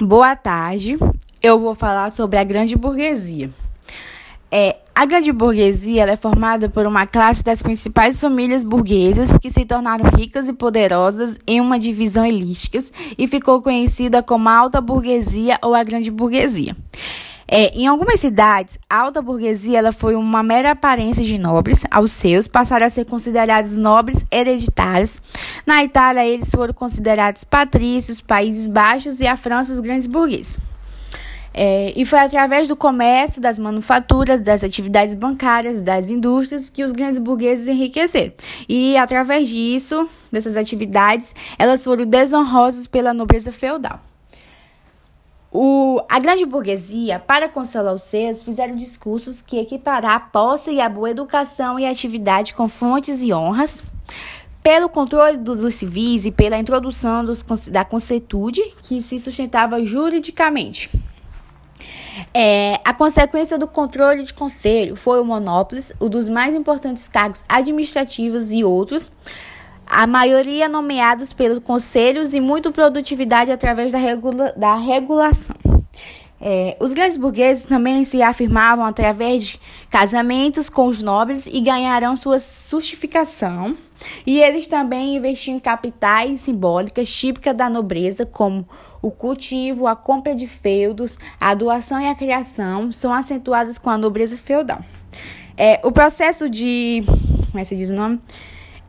Boa tarde. Eu vou falar sobre a grande burguesia. É, a grande burguesia é formada por uma classe das principais famílias burguesas que se tornaram ricas e poderosas em uma divisão elística e ficou conhecida como a alta burguesia ou a grande burguesia. É, em algumas cidades, a alta burguesia ela foi uma mera aparência de nobres aos seus, passaram a ser considerados nobres hereditários. Na Itália, eles foram considerados patrícios, Países Baixos e a França os grandes burgueses. É, e foi através do comércio, das manufaturas, das atividades bancárias, das indústrias que os grandes burgueses enriqueceram. E através disso, dessas atividades, elas foram desonrosas pela nobreza feudal. O, a grande burguesia, para consolar os seus, fizeram discursos que equiparar a posse e a boa educação e atividade com fontes e honras, pelo controle dos civis e pela introdução dos, da conceitude que se sustentava juridicamente. É, a consequência do controle de conselho foi o monopólio, um dos mais importantes cargos administrativos e outros, a maioria nomeados pelos conselhos e muito produtividade através da, regula da regulação. É, os grandes burgueses também se afirmavam através de casamentos com os nobres e ganharão sua justificação. E eles também investiam em capitais simbólicas típicas da nobreza, como o cultivo, a compra de feudos, a doação e a criação, são acentuadas com a nobreza feudal. É, o processo de. Como é que se diz o nome?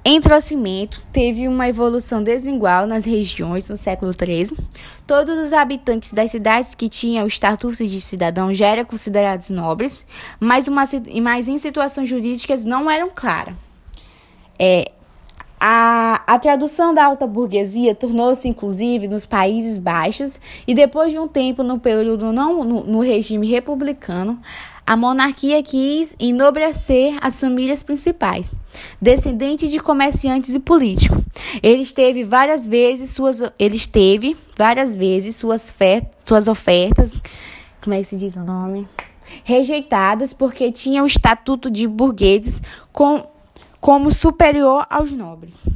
Entrocimento teve uma evolução desigual nas regiões no século XIII. Todos os habitantes das cidades que tinham o estatuto de cidadão já eram considerados nobres, mas, uma, mas em situações jurídicas não eram claras. É, a, a tradução da alta burguesia tornou-se inclusive nos Países Baixos e depois de um tempo no período não no, no regime republicano, a monarquia quis enobrecer as famílias principais, descendentes de comerciantes e políticos. Ele teve várias vezes suas, ele teve várias vezes suas, fe, suas ofertas, como é que se diz o nome? Rejeitadas porque tinha o estatuto de burgueses com, como superior aos nobres.